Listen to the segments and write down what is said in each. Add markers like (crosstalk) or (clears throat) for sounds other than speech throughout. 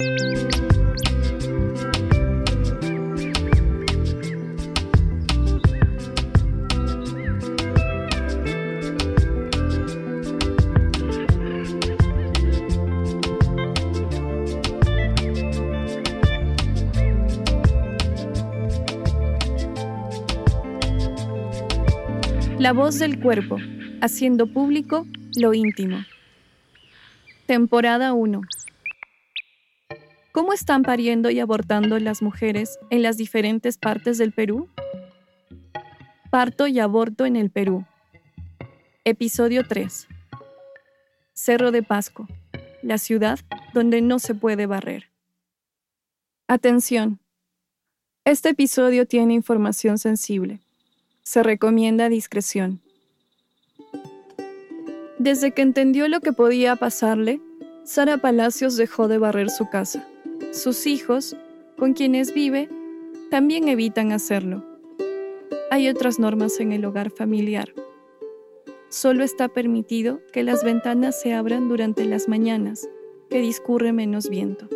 La voz del cuerpo, haciendo público lo íntimo. Temporada 1. ¿Cómo están pariendo y abortando las mujeres en las diferentes partes del Perú? Parto y aborto en el Perú. Episodio 3. Cerro de Pasco, la ciudad donde no se puede barrer. Atención. Este episodio tiene información sensible se recomienda discreción. Desde que entendió lo que podía pasarle, Sara Palacios dejó de barrer su casa. Sus hijos, con quienes vive, también evitan hacerlo. Hay otras normas en el hogar familiar. Solo está permitido que las ventanas se abran durante las mañanas, que discurre menos viento.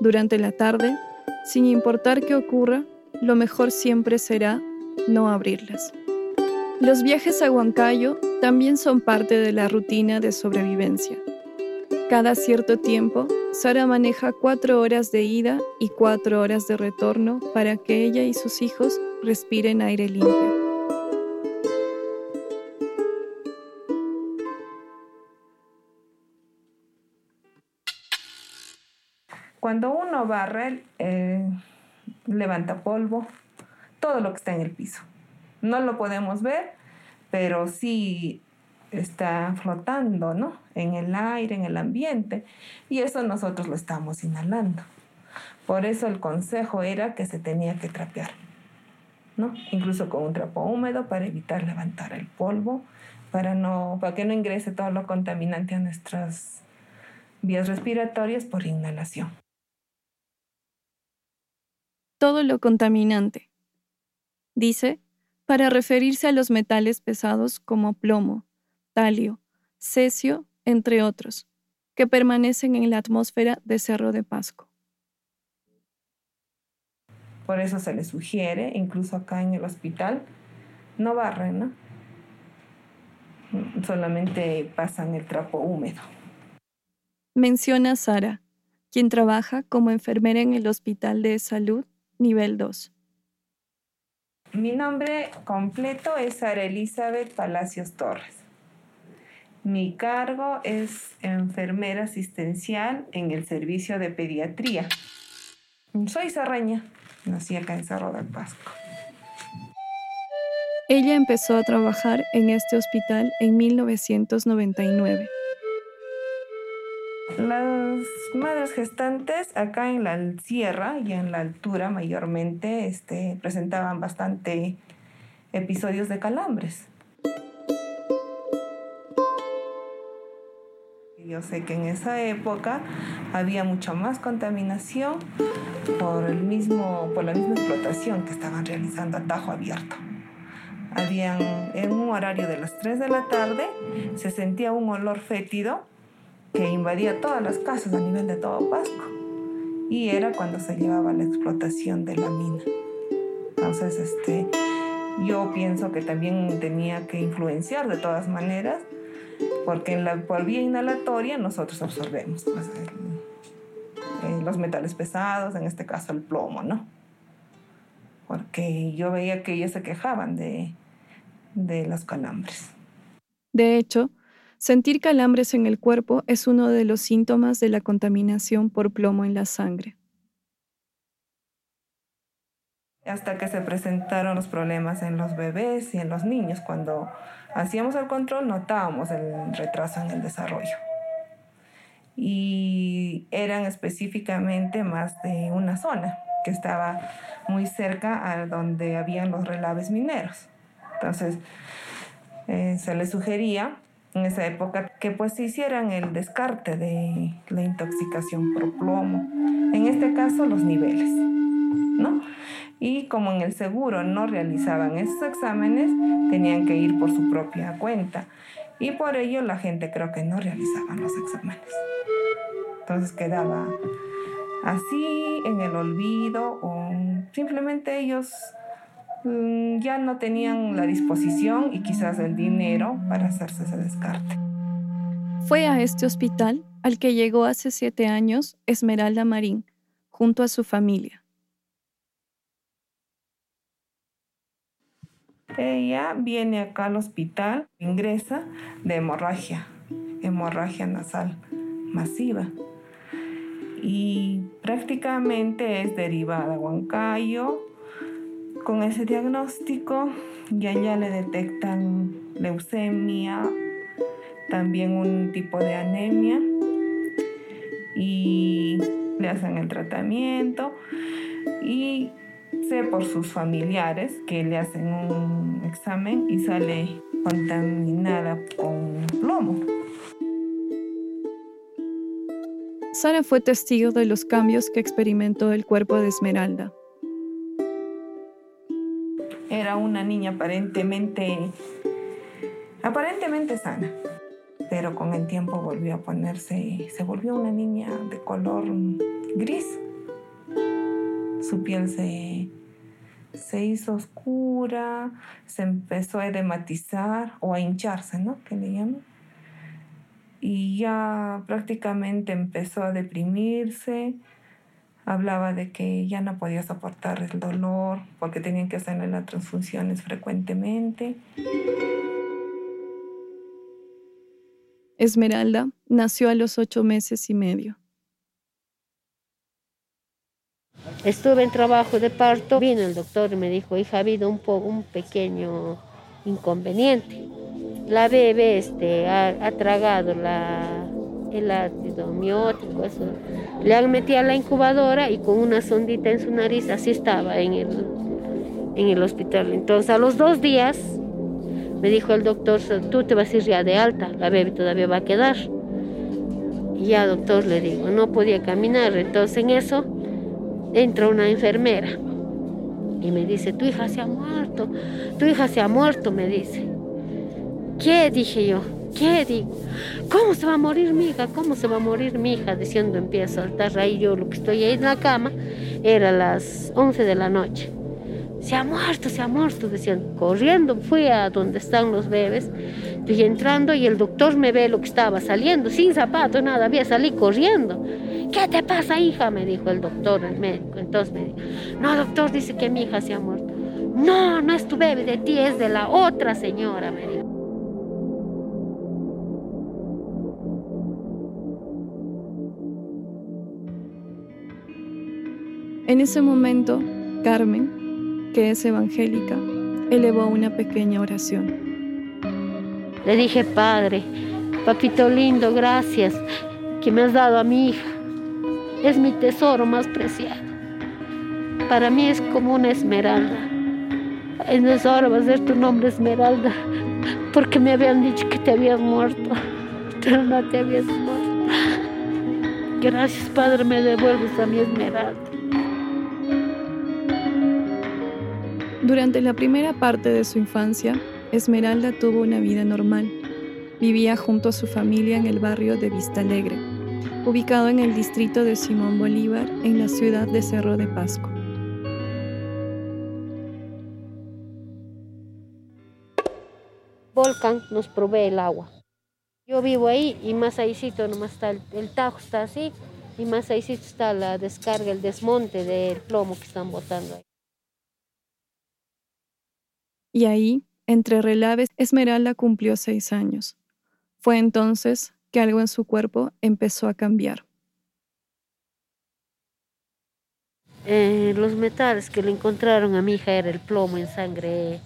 Durante la tarde, sin importar qué ocurra, lo mejor siempre será no abrirlas. Los viajes a Huancayo también son parte de la rutina de sobrevivencia. Cada cierto tiempo, Sara maneja cuatro horas de ida y cuatro horas de retorno para que ella y sus hijos respiren aire limpio. Cuando uno barre, eh, levanta polvo, todo lo que está en el piso. No lo podemos ver, pero sí está flotando, ¿no? En el aire, en el ambiente. Y eso nosotros lo estamos inhalando. Por eso el consejo era que se tenía que trapear, ¿no? Incluso con un trapo húmedo para evitar levantar el polvo, para, no, para que no ingrese todo lo contaminante a nuestras vías respiratorias por inhalación. Todo lo contaminante dice, para referirse a los metales pesados como plomo, talio, cesio, entre otros, que permanecen en la atmósfera de Cerro de Pasco. Por eso se le sugiere, incluso acá en el hospital, no barren, ¿no? Solamente pasan el trapo húmedo. Menciona Sara, quien trabaja como enfermera en el Hospital de Salud Nivel 2. Mi nombre completo es Sara Elizabeth Palacios Torres. Mi cargo es enfermera asistencial en el servicio de pediatría. Soy sarraña, nací acá en Cerro del Pasco. Ella empezó a trabajar en este hospital en 1999. Las madres gestantes acá en la sierra y en la altura mayormente este, presentaban bastante episodios de calambres. Yo sé que en esa época había mucha más contaminación por, el mismo, por la misma explotación que estaban realizando a tajo abierto. Habían, en un horario de las 3 de la tarde se sentía un olor fétido que invadía todas las casas a nivel de todo Pasco. Y era cuando se llevaba la explotación de la mina. Entonces, este, yo pienso que también tenía que influenciar de todas maneras, porque en la, por vía inhalatoria nosotros absorbemos pues, los metales pesados, en este caso el plomo, ¿no? Porque yo veía que ellos se quejaban de, de los calambres. De hecho, Sentir calambres en el cuerpo es uno de los síntomas de la contaminación por plomo en la sangre. Hasta que se presentaron los problemas en los bebés y en los niños, cuando hacíamos el control notábamos el retraso en el desarrollo. Y eran específicamente más de una zona que estaba muy cerca a donde habían los relaves mineros. Entonces, eh, se les sugería en esa época que pues se hicieran el descarte de la intoxicación por plomo. En este caso los niveles, ¿no? Y como en el seguro no realizaban esos exámenes, tenían que ir por su propia cuenta. Y por ello la gente creo que no realizaban los exámenes. Entonces quedaba así en el olvido o simplemente ellos mm, ya no tenían la disposición y quizás el dinero para hacerse ese descarte. Fue a este hospital al que llegó hace siete años Esmeralda Marín, junto a su familia. Ella viene acá al hospital, ingresa de hemorragia, hemorragia nasal masiva. Y prácticamente es derivada a Huancayo. Con ese diagnóstico ya ya le detectan leucemia, también un tipo de anemia y le hacen el tratamiento y sé por sus familiares que le hacen un examen y sale contaminada con plomo. Sara fue testigo de los cambios que experimentó el cuerpo de Esmeralda. Era una niña aparentemente aparentemente sana pero con el tiempo volvió a ponerse, se volvió una niña de color gris. Su piel se, se hizo oscura, se empezó a edematizar o a hincharse, ¿no? Que le llaman. Y ya prácticamente empezó a deprimirse. Hablaba de que ya no podía soportar el dolor porque tenían que hacerle las transfusiones frecuentemente. Esmeralda nació a los ocho meses y medio. Estuve en trabajo de parto, vino el doctor y me dijo, hija, ha habido un, un pequeño inconveniente. La bebé este, ha, tragado la, el ácido miótico, eso. Le han metido a la incubadora y con una sondita en su nariz, así estaba en el, en el hospital. Entonces a los dos días me dijo el doctor, tú te vas a ir ya de alta, la bebé todavía va a quedar. Y ya, doctor, le digo, no podía caminar. Entonces en eso entra una enfermera y me dice, tu hija se ha muerto, tu hija se ha muerto, me dice. ¿Qué? Dije yo, ¿qué digo? ¿Cómo se va a morir mi hija? ¿Cómo se va a morir mi hija? Diciendo empieza a saltar ahí yo lo que estoy ahí en la cama, era las 11 de la noche se ha muerto, se ha muerto, decían, corriendo fui a donde están los bebés, estoy entrando y el doctor me ve lo que estaba saliendo, sin zapatos, nada, había salido corriendo. ¿Qué te pasa, hija? me dijo el doctor, el médico. Entonces me dijo, no, doctor, dice que mi hija se ha muerto. No, no es tu bebé de ti, es de la otra señora, me dijo. En ese momento, Carmen, que es evangélica, elevó una pequeña oración. Le dije, Padre, papito lindo, gracias que me has dado a mi hija. Es mi tesoro más preciado. Para mí es como una esmeralda. En esa hora va a ser tu nombre Esmeralda, porque me habían dicho que te habías muerto, pero no te habías muerto. Gracias, Padre, me devuelves a mi Esmeralda. Durante la primera parte de su infancia, Esmeralda tuvo una vida normal. Vivía junto a su familia en el barrio de Vista Alegre, ubicado en el distrito de Simón Bolívar, en la ciudad de Cerro de Pasco. Volcán nos provee el agua. Yo vivo ahí y más ahícito nomás está el, el tajo, está así, y más ahícito está la descarga, el desmonte del plomo que están botando ahí. Y ahí, entre relaves, Esmeralda cumplió seis años. Fue entonces que algo en su cuerpo empezó a cambiar. Eh, los metales que le encontraron a mi hija era el plomo en sangre.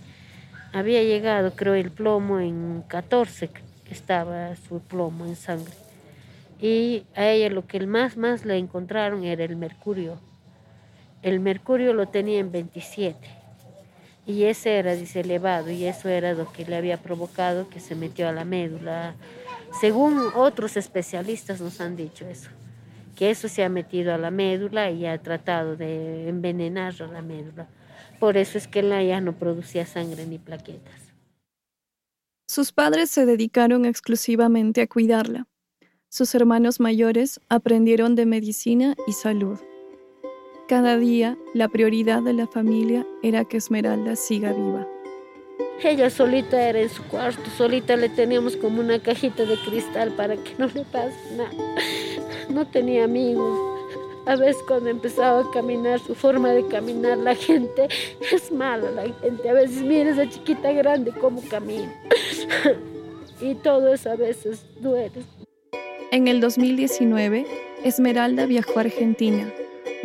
Había llegado, creo, el plomo en 14, que estaba su plomo en sangre. Y a ella lo que más, más le encontraron era el mercurio. El mercurio lo tenía en 27 y ese era, dice, y eso era lo que le había provocado que se metió a la médula. Según otros especialistas nos han dicho eso, que eso se ha metido a la médula y ha tratado de envenenar a la médula. Por eso es que la ya no producía sangre ni plaquetas. Sus padres se dedicaron exclusivamente a cuidarla. sus hermanos mayores aprendieron de medicina y salud. Cada día, la prioridad de la familia era que Esmeralda siga viva. Ella solita era en su cuarto, solita le teníamos como una cajita de cristal para que no le pase nada. No tenía amigos. A veces cuando empezaba a caminar, su forma de caminar, la gente es mala, la gente. A veces mira esa chiquita grande cómo camina. y todo eso a veces duele. En el 2019, Esmeralda viajó a Argentina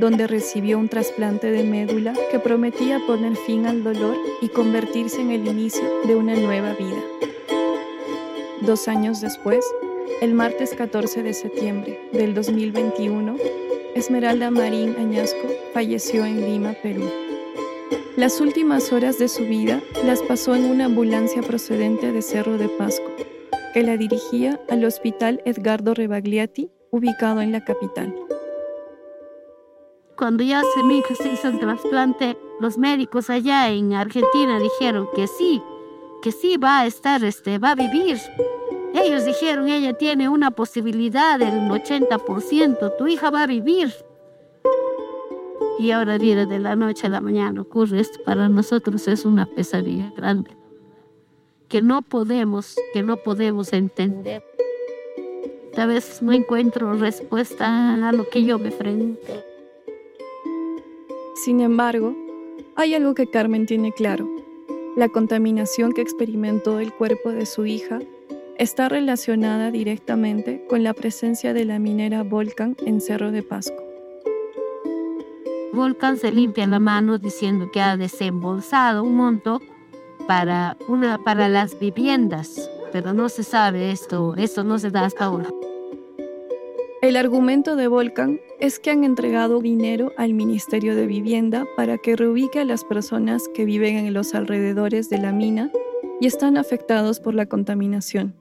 donde recibió un trasplante de médula que prometía poner fin al dolor y convertirse en el inicio de una nueva vida. Dos años después, el martes 14 de septiembre del 2021, Esmeralda Marín Añasco falleció en Lima, Perú. Las últimas horas de su vida las pasó en una ambulancia procedente de Cerro de Pasco, que la dirigía al Hospital Edgardo Rebagliati, ubicado en la capital. Cuando ya se, mi hija se hizo el trasplante, los médicos allá en Argentina dijeron que sí, que sí va a estar, este, va a vivir. Ellos dijeron, ella tiene una posibilidad del 80%, tu hija va a vivir. Y ahora viene de la noche a la mañana, ocurre esto. Para nosotros es una pesadilla grande, que no podemos, que no podemos entender. Tal vez no encuentro respuesta a lo que yo me enfrento. Sin embargo, hay algo que Carmen tiene claro. La contaminación que experimentó el cuerpo de su hija está relacionada directamente con la presencia de la minera Volcan en Cerro de Pasco. Volcan se limpia la mano diciendo que ha desembolsado un monto para, una, para las viviendas, pero no se sabe esto, esto no se da hasta ahora. El argumento de Volcan es que han entregado dinero al Ministerio de Vivienda para que reubique a las personas que viven en los alrededores de la mina y están afectados por la contaminación.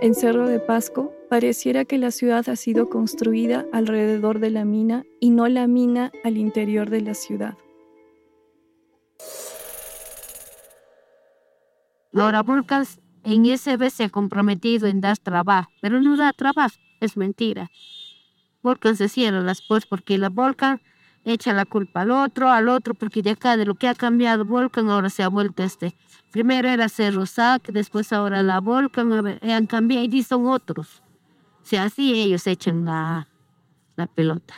En Cerro de Pasco pareciera que la ciudad ha sido construida alrededor de la mina y no la mina al interior de la ciudad. Laura Volcan en ese vez se ha comprometido en dar trabajo, pero no da trabajo es mentira. Volcan se cierra las puertas porque la Volcan echa la culpa al otro, al otro, porque de acá de lo que ha cambiado Volcan ahora se ha vuelto este. Primero era Cerro Sac, después ahora la Volcan, han cambiado y son otros. Sea, así ellos echan la, la pelota.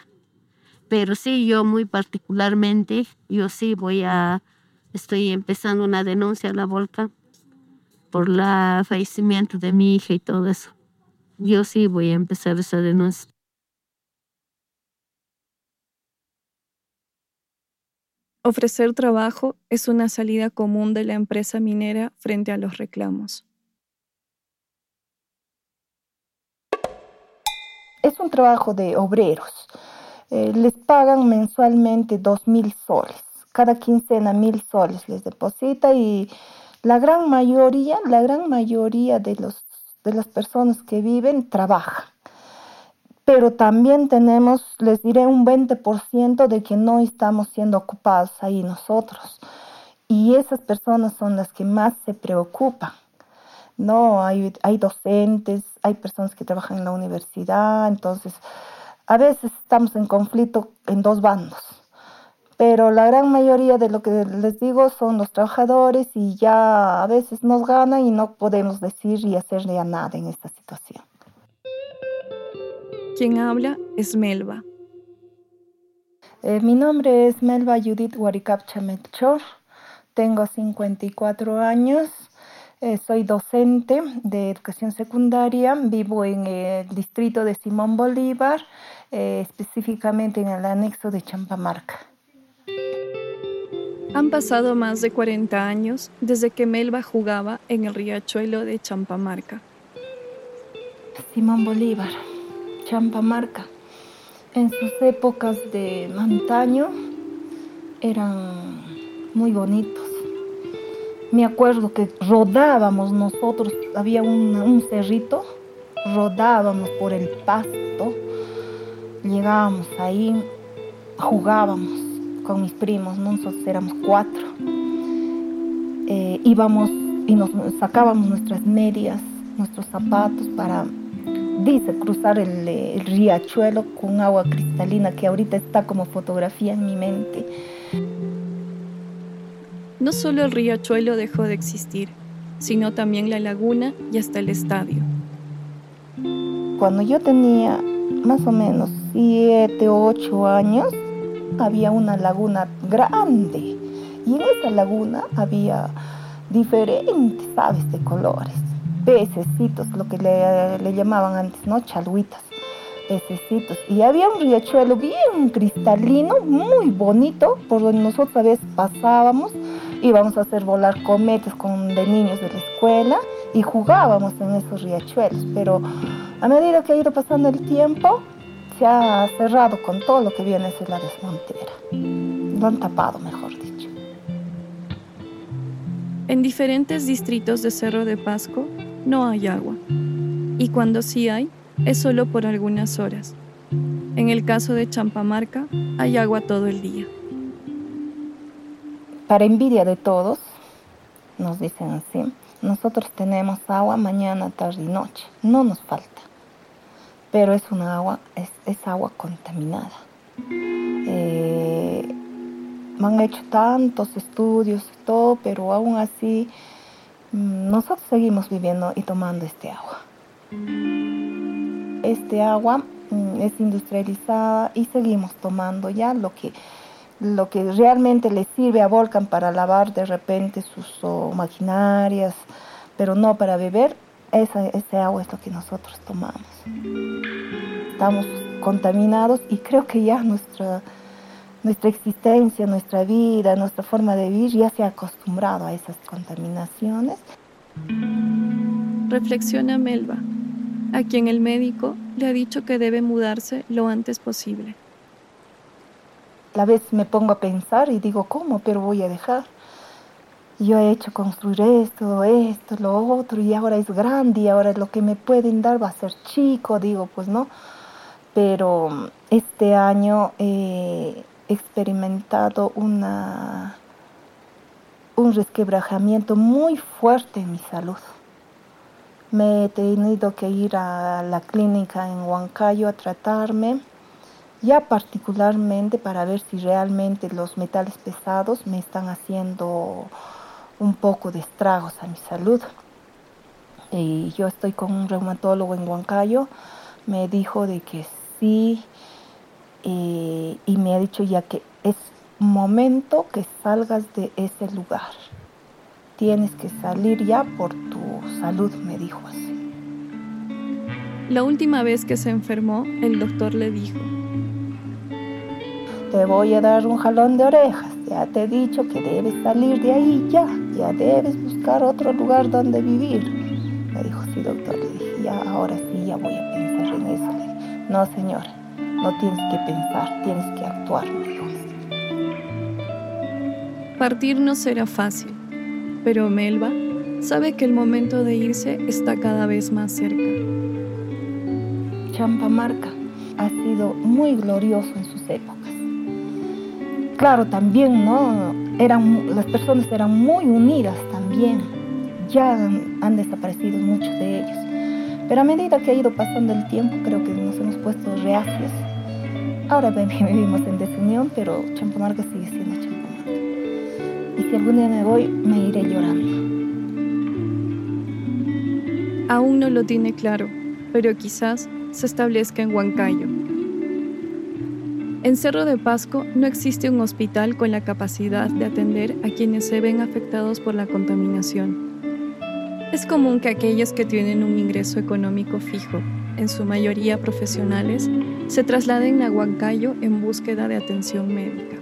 Pero sí, yo muy particularmente, yo sí voy a, estoy empezando una denuncia a la Volcan por el fallecimiento de mi hija y todo eso yo sí voy a empezar esa denuncia. Ofrecer trabajo es una salida común de la empresa minera frente a los reclamos. Es un trabajo de obreros. Eh, les pagan mensualmente dos mil soles. Cada quincena mil soles les deposita y la gran mayoría, la gran mayoría de los de las personas que viven trabajan. Pero también tenemos, les diré, un 20% de que no estamos siendo ocupados ahí nosotros. Y esas personas son las que más se preocupan. No, hay, hay docentes, hay personas que trabajan en la universidad, entonces a veces estamos en conflicto en dos bandos pero la gran mayoría de lo que les digo son los trabajadores y ya a veces nos gana y no podemos decir y hacerle a nada en esta situación. Quien habla es Melba. Eh, mi nombre es Melba Judith Warikapcha Metchor, tengo 54 años, eh, soy docente de educación secundaria, vivo en el distrito de Simón Bolívar, eh, específicamente en el anexo de Champamarca. Han pasado más de 40 años desde que Melba jugaba en el riachuelo de Champamarca. Simón Bolívar, Champamarca, en sus épocas de antaño eran muy bonitos. Me acuerdo que rodábamos nosotros, había un, un cerrito, rodábamos por el pasto, llegábamos ahí, jugábamos con mis primos, nosotros éramos cuatro. Eh, íbamos y nos sacábamos nuestras medias, nuestros zapatos para dice cruzar el, el, riachuelo con agua cristalina que ahorita está como fotografía en mi mente. No solo el riachuelo dejó de existir, sino también la laguna y hasta el estadio. Cuando yo tenía más o menos 7, 8 años, había una laguna grande y en esa laguna había diferentes aves de colores, pececitos, lo que le, le llamaban antes, ¿no? Chaluitas, pececitos. Y había un riachuelo bien cristalino, muy bonito, por donde nosotros a veces pasábamos, íbamos a hacer volar cometas con de niños de la escuela y jugábamos en esos riachuelos, pero a medida que ha ido pasando el tiempo, se ha cerrado con todo lo que viene a ser la desmontera. Lo han tapado, mejor dicho. En diferentes distritos de Cerro de Pasco no hay agua. Y cuando sí hay, es solo por algunas horas. En el caso de Champamarca, hay agua todo el día. Para envidia de todos, nos dicen así, nosotros tenemos agua mañana, tarde y noche. No nos falta pero es una agua, es, agua contaminada. Eh, han hecho tantos estudios y todo, pero aún así mm, nosotros seguimos viviendo y tomando este agua. Este agua mm, es industrializada y seguimos tomando ya lo que, lo que realmente le sirve a Volcan para lavar de repente sus maquinarias, pero no para beber, ese agua es lo que nosotros tomamos. Estamos contaminados y creo que ya nuestra, nuestra existencia, nuestra vida, nuestra forma de vivir ya se ha acostumbrado a esas contaminaciones. Reflexiona Melba, a quien el médico le ha dicho que debe mudarse lo antes posible. A veces me pongo a pensar y digo, ¿cómo? Pero voy a dejar yo he hecho construir esto, esto, lo otro, y ahora es grande, y ahora lo que me pueden dar va a ser chico, digo, pues no. Pero este año he experimentado una, un resquebrajamiento muy fuerte en mi salud. Me he tenido que ir a la clínica en Huancayo a tratarme, ya particularmente para ver si realmente los metales pesados me están haciendo un poco de estragos a mi salud. Y yo estoy con un reumatólogo en Huancayo, me dijo de que sí, eh, y me ha dicho ya que es momento que salgas de ese lugar. Tienes que salir ya por tu salud, me dijo así. La última vez que se enfermó, el doctor le dijo, te voy a dar un jalón de orejas. Ya te he dicho que debes salir de ahí ya. Ya debes buscar otro lugar donde vivir. Me dijo, sí, doctor. Le dije, ya, ahora sí, ya voy a pensar en eso. Le dije, no, señora, no tienes que pensar, tienes que actuar, me dijo. Partir no será fácil, pero Melba sabe que el momento de irse está cada vez más cerca. Champamarca ha sido muy glorioso en sus épocas claro, también, ¿no? Eran, las personas eran muy unidas también. Ya han, desaparecido muchos de ellos. Pero a medida que ha ido pasando el tiempo, creo que nos hemos puesto reacios. Ahora (laughs) vivimos en desunión, pero Champamarca sigue siendo Champamarca. Y si algún día me voy, me iré llorando. Aún no lo tiene claro, pero quizás se establezca en Huancayo en Cerro de Pasco no existe un hospital con la capacidad de atender a quienes se ven afectados por la contaminación. Es común que aquellos que tienen un ingreso económico fijo, en su mayoría profesionales, se trasladen a Huancayo en búsqueda de atención médica.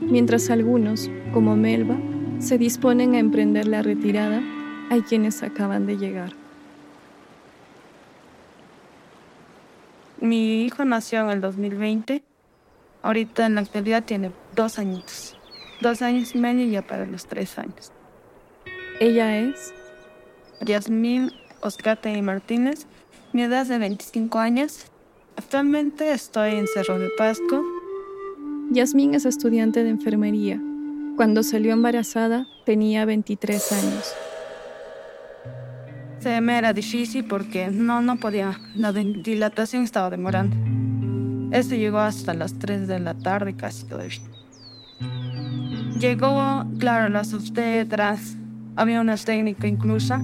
Mientras algunos, como Melba, se disponen a emprender la retirada, hay quienes acaban de llegar. Mi hijo nació en el 2020. Ahorita en la actualidad tiene dos añitos. Dos años y medio ya para los tres años. Ella es Yasmín Oscate Martínez. Mi edad es de 25 años. Actualmente estoy en Cerro de Pasco. Yasmín es estudiante de enfermería. Cuando salió embarazada tenía 23 años. Se me era difícil porque no, no podía, la dilatación estaba demorando. Esto llegó hasta las 3 de la tarde casi todavía. Llegó, claro, las obstetras, había una técnica incluso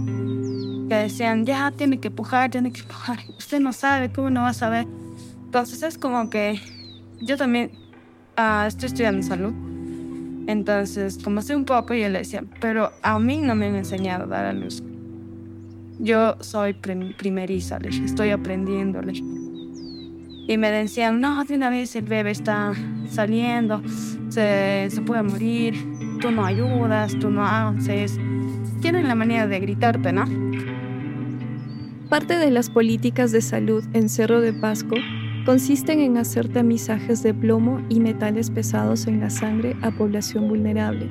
que decían, ya tiene que pujar, tiene que pujar. (laughs) Usted no sabe, ¿cómo no va a saber? Entonces es como que yo también uh, estoy estudiando salud. Entonces, como sé un poco, yo le decía, pero a mí no me han enseñado a dar a luz. Yo soy primeriza, les estoy aprendiendo. Y me decían, no, de una vez el bebé está saliendo, se, se puede morir, tú no ayudas, tú no haces. Tienen la manera de gritarte, ¿no? Parte de las políticas de salud en Cerro de Pasco consisten en hacer tamizajes de plomo y metales pesados en la sangre a población vulnerable,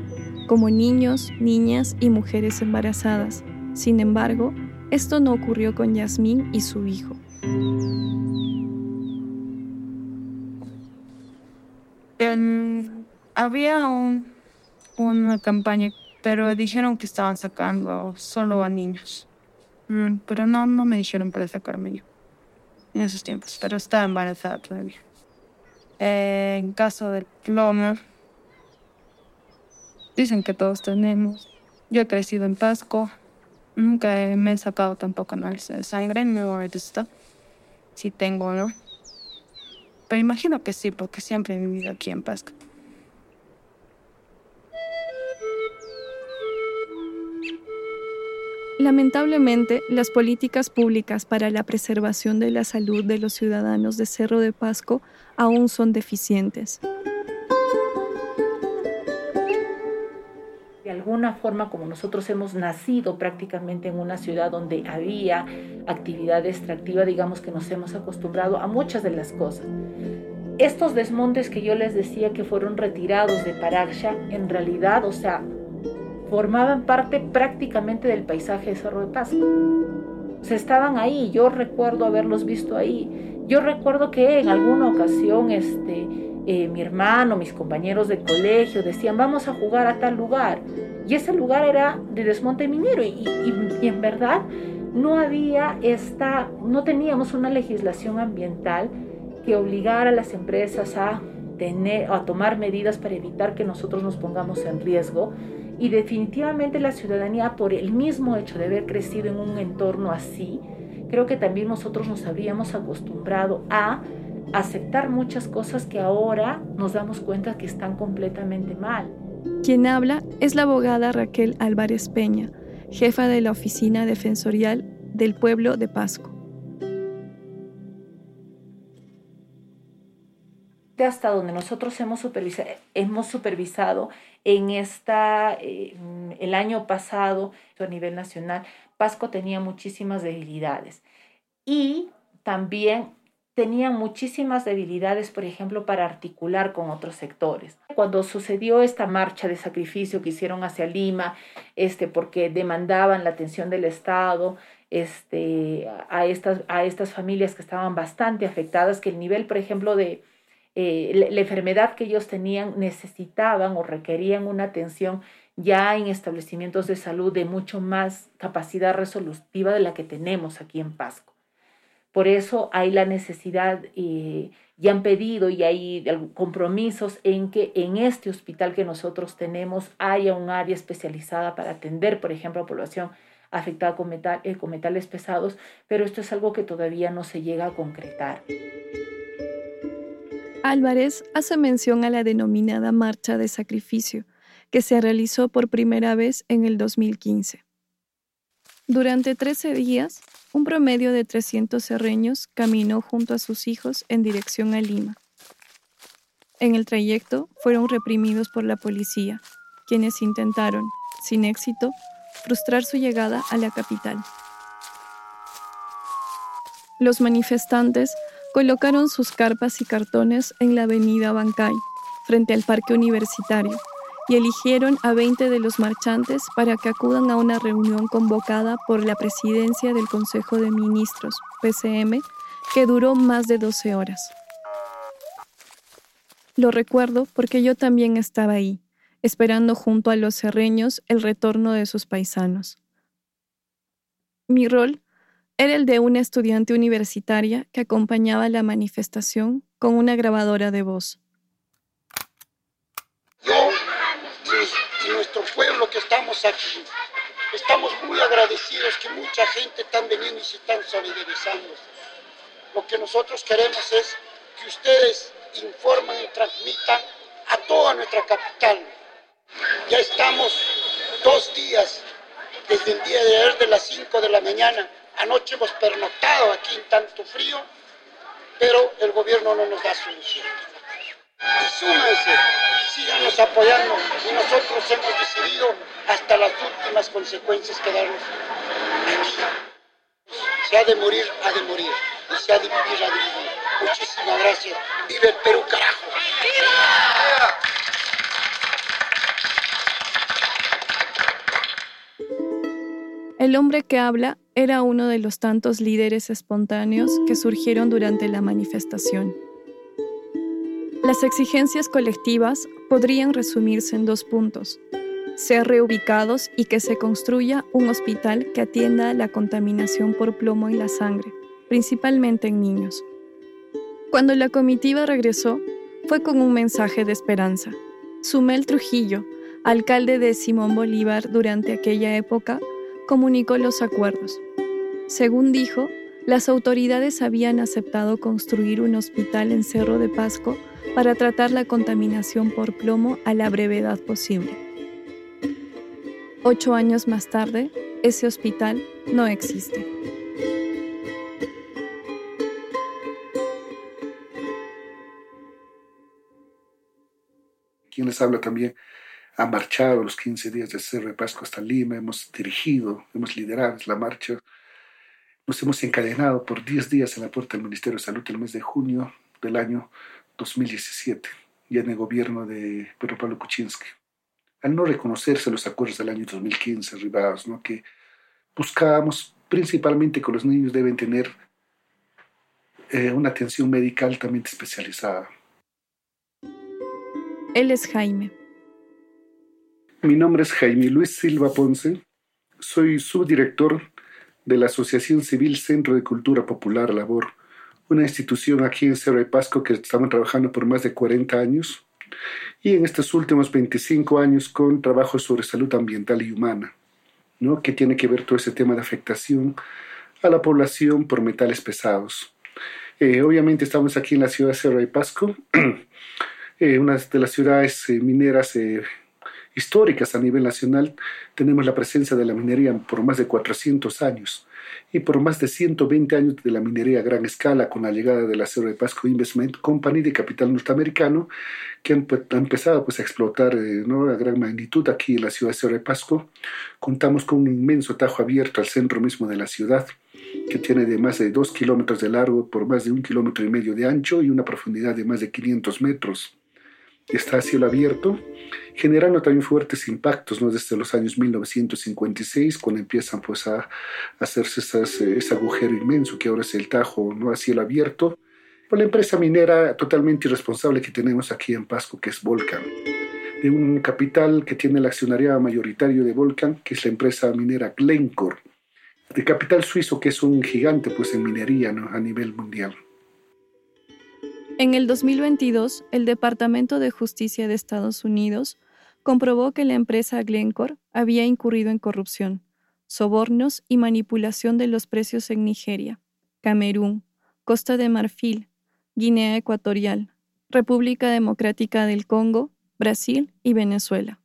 como niños, niñas y mujeres embarazadas. Sin embargo, esto no ocurrió con Yasmín y su hijo. había una campaña, pero dijeron que estaban sacando solo a niños. Mm, pero no, no me dijeron para sacarme yo en esos tiempos, pero estaba embarazada todavía. Eh, en caso del plomo, dicen que todos tenemos. Yo he crecido en Pasco, nunca me he sacado tampoco análisis de sangre, no he visto si tengo o. Pero imagino que sí, porque siempre he vivido aquí en Pasco. Lamentablemente, las políticas públicas para la preservación de la salud de los ciudadanos de Cerro de Pasco aún son deficientes. Alguna forma, como nosotros hemos nacido prácticamente en una ciudad donde había actividad extractiva, digamos que nos hemos acostumbrado a muchas de las cosas. Estos desmontes que yo les decía que fueron retirados de Paraksha, en realidad, o sea, formaban parte prácticamente del paisaje de Cerro de Pasco. Se estaban ahí, yo recuerdo haberlos visto ahí. Yo recuerdo que en alguna ocasión este, eh, mi hermano, mis compañeros de colegio decían, vamos a jugar a tal lugar. Y ese lugar era de desmonte minero y, y en verdad no había esta, no teníamos una legislación ambiental que obligara a las empresas a tener, a tomar medidas para evitar que nosotros nos pongamos en riesgo y definitivamente la ciudadanía, por el mismo hecho de haber crecido en un entorno así, creo que también nosotros nos habríamos acostumbrado a aceptar muchas cosas que ahora nos damos cuenta que están completamente mal. Quien habla es la abogada Raquel Álvarez Peña, jefa de la Oficina Defensorial del Pueblo de Pasco. hasta donde nosotros hemos supervisado, hemos supervisado en esta, eh, el año pasado a nivel nacional, Pasco tenía muchísimas debilidades y también tenía muchísimas debilidades, por ejemplo, para articular con otros sectores. Cuando sucedió esta marcha de sacrificio que hicieron hacia Lima, este, porque demandaban la atención del Estado, este, a, estas, a estas familias que estaban bastante afectadas, que el nivel, por ejemplo, de, eh, la, enfermedad que ellos tenían necesitaban o requerían una atención ya en establecimientos de salud de mucho más capacidad resolutiva de la que tenemos aquí en Pasco. Por eso hay la necesidad, y ya han pedido y hay compromisos en que en este hospital que nosotros tenemos haya un área especializada para atender, por ejemplo, a población afectada con, eh, con metales pesados, pero esto es algo que todavía no se llega a concretar. Álvarez hace mención a la denominada Marcha de Sacrificio, que se realizó por primera vez en el 2015. Durante 13 días, un promedio de 300 serreños caminó junto a sus hijos en dirección a Lima. En el trayecto fueron reprimidos por la policía, quienes intentaron, sin éxito, frustrar su llegada a la capital. Los manifestantes colocaron sus carpas y cartones en la avenida Bancay, frente al parque universitario, y eligieron a 20 de los marchantes para que acudan a una reunión convocada por la presidencia del Consejo de Ministros, PCM, que duró más de 12 horas. Lo recuerdo porque yo también estaba ahí, esperando junto a los serreños el retorno de sus paisanos. Mi rol era el de una estudiante universitaria que acompañaba la manifestación con una grabadora de voz. Yo y nuestro pueblo que estamos aquí, estamos muy agradecidos que mucha gente está veniendo y se están solidarizando. Lo que nosotros queremos es que ustedes informen y transmitan a toda nuestra capital. Ya estamos dos días, desde el día de ayer de las 5 de la mañana. Anoche hemos pernoctado aquí en tanto frío, pero el gobierno no nos da solución. Súmense, síganos apoyando y nosotros hemos decidido hasta las últimas consecuencias quedarnos aquí. Se ha de morir, ha de morir. Y se ha de vivir, ha de vivir. Muchísimas gracias. Vive el Perú, carajo. ¡Viva! El hombre que habla era uno de los tantos líderes espontáneos que surgieron durante la manifestación. Las exigencias colectivas podrían resumirse en dos puntos. Ser reubicados y que se construya un hospital que atienda la contaminación por plomo en la sangre, principalmente en niños. Cuando la comitiva regresó, fue con un mensaje de esperanza. Sumel Trujillo, alcalde de Simón Bolívar durante aquella época, comunicó los acuerdos. Según dijo, las autoridades habían aceptado construir un hospital en Cerro de Pasco para tratar la contaminación por plomo a la brevedad posible. Ocho años más tarde, ese hospital no existe. Quien les habla también ha marchado los 15 días de Cerro de Pasco hasta Lima, hemos dirigido, hemos liderado la marcha, nos hemos encadenado por 10 días en la puerta del Ministerio de Salud el mes de junio del año 2017, ya en el gobierno de Pedro Pablo Kuczynski. Al no reconocerse los acuerdos del año 2015 arribados, ¿no? que buscábamos principalmente que los niños deben tener eh, una atención médica altamente especializada. Él es Jaime. Mi nombre es Jaime Luis Silva Ponce. Soy subdirector de la Asociación Civil Centro de Cultura Popular Labor, una institución aquí en Cerro de Pasco que estamos trabajando por más de 40 años y en estos últimos 25 años con trabajo sobre salud ambiental y humana, ¿no? que tiene que ver todo ese tema de afectación a la población por metales pesados. Eh, obviamente estamos aquí en la ciudad de Cerro de Pasco, (clears throat) eh, una de las ciudades eh, mineras históricas a nivel nacional, tenemos la presencia de la minería por más de 400 años y por más de 120 años de la minería a gran escala con la llegada de la Cerro de Pasco Investment Company de capital norteamericano que han, empezado pues, a explotar eh, ¿no? a gran magnitud aquí en la ciudad de Cerro de Pasco. Contamos con un inmenso tajo abierto al centro mismo de la ciudad que tiene de más de 2 kilómetros de largo por más de un kilómetro y medio de ancho y una profundidad de más de 500 metros está a cielo abierto, generando también fuertes impactos ¿no? desde los años 1956, cuando empiezan pues, a, hacerse eh, ese agujero inmenso que ahora es el Tajo ¿no? a cielo abierto, por la empresa minera totalmente irresponsable que tenemos aquí en Pasco, que es Volcan, de un capital que tiene el accionariado mayoritario de Volcan, que es la empresa minera Glencore, de capital suizo, que es un gigante pues, en minería a nivel mundial. En el 2022, el Departamento de Justicia de Estados Unidos comprobó que la empresa Glencore había incurrido en corrupción, sobornos y manipulación de los precios en Nigeria, Camerún, Costa de Marfil, Guinea Ecuatorial, República Democrática del Congo, Brasil y Venezuela.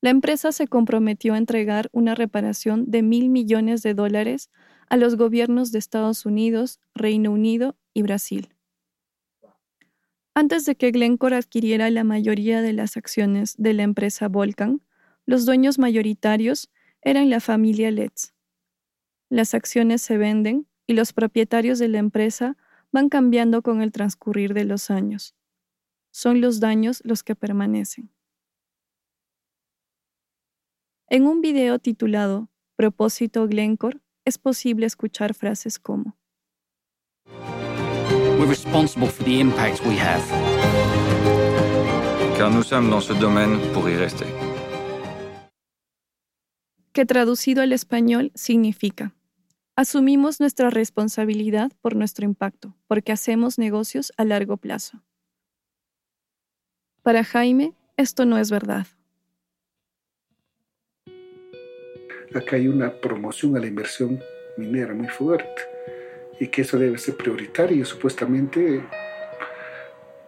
La empresa se comprometió a entregar una reparación de mil millones de dólares a los gobiernos de Estados Unidos, Reino Unido y Brasil. Antes de que Glencore adquiriera la mayoría de las acciones de la empresa Volcan, los dueños mayoritarios eran la familia Letts. Las acciones se venden y los propietarios de la empresa van cambiando con el transcurrir de los años. Son los daños los que permanecen. En un video titulado Propósito Glencore es posible escuchar frases como We're responsible for the impact we have. Car nous sommes dans ce domaine pour y rester. Que traducido al español significa, Asumimos nuestra responsabilidad por nuestro impacto, porque hacemos negocios a largo plazo. Para Jaime, esto no es verdad. Acá hay una promoción a la inversión minera muy fuerte y que eso debe ser prioritario supuestamente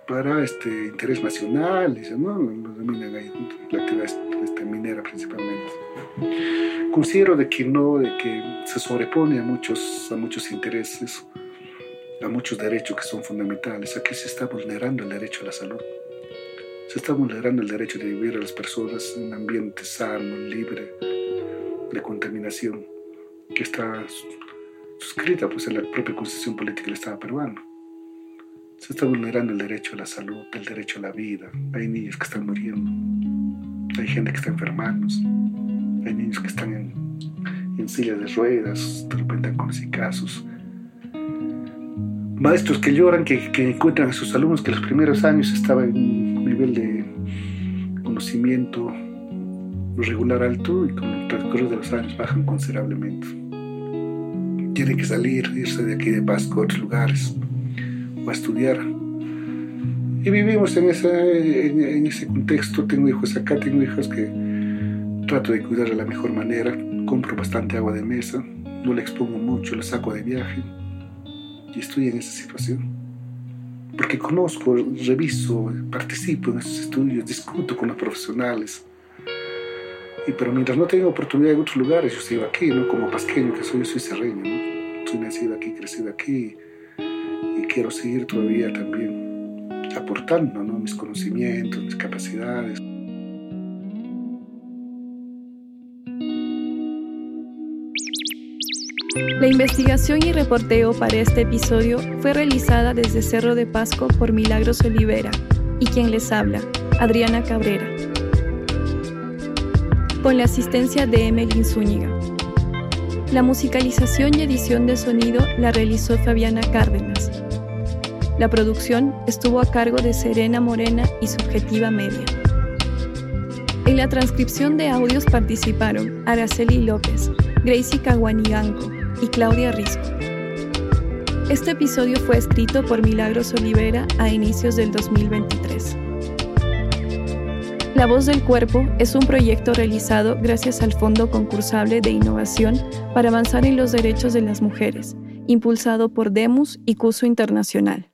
para este interés nacional, ¿no? Lo dominan ahí, la actividad este, minera principalmente. Considero de que no, de que se sobrepone a muchos, a muchos intereses, a muchos derechos que son fundamentales. Aquí se está vulnerando el derecho a la salud. Se está vulnerando el derecho de vivir a las personas en un ambiente sano, libre de contaminación, que está suscrita pues, en la propia constitución política del Estado peruano. Se está vulnerando el derecho a la salud, el derecho a la vida. Hay niños que están muriendo. Hay gente que está enfermando. Hay niños que están en, en sillas de ruedas, de repente con casos. Maestros que lloran, que, que encuentran a sus alumnos que los primeros años estaban en un nivel de conocimiento regular alto y con el transcurso de los años bajan considerablemente. Tienen que salir, irse de aquí de Pasco a otros lugares a estudiar. Y vivimos en ese, en, ese contexto. Tengo hijos acá, tengo hijos que trato de cuidar de la mejor manera. Compro bastante agua de mesa, no le expongo mucho, la saco de viaje. Y estoy en esa situación. Porque conozco, reviso, participo en esos estudios, discuto con los profesionales. Y pero mientras no tengo oportunidad en otros lugares, yo sigo aquí, ¿no? Como pasqueño que soy, yo soy serreño, ¿no? Soy nacido aquí, crecido aquí quiero seguir todavía también aportando mis conocimientos, mis capacidades. La investigación y reporteo para este episodio fue realizada desde Cerro de Pasco por Milagros Olivera y quien les habla, Adriana Cabrera, con la asistencia de Emelín Zúñiga. La musicalización y edición de sonido la realizó Fabiana Cárdenas. La producción estuvo a cargo de Serena Morena y Subjetiva Media. En la transcripción de audios participaron Araceli López, Gracie Caguaniganco y Claudia Risco. Este episodio fue escrito por Milagros Olivera a inicios del 2023. La Voz del Cuerpo es un proyecto realizado gracias al Fondo Concursable de Innovación para avanzar en los derechos de las mujeres, impulsado por Demus y Cuso Internacional.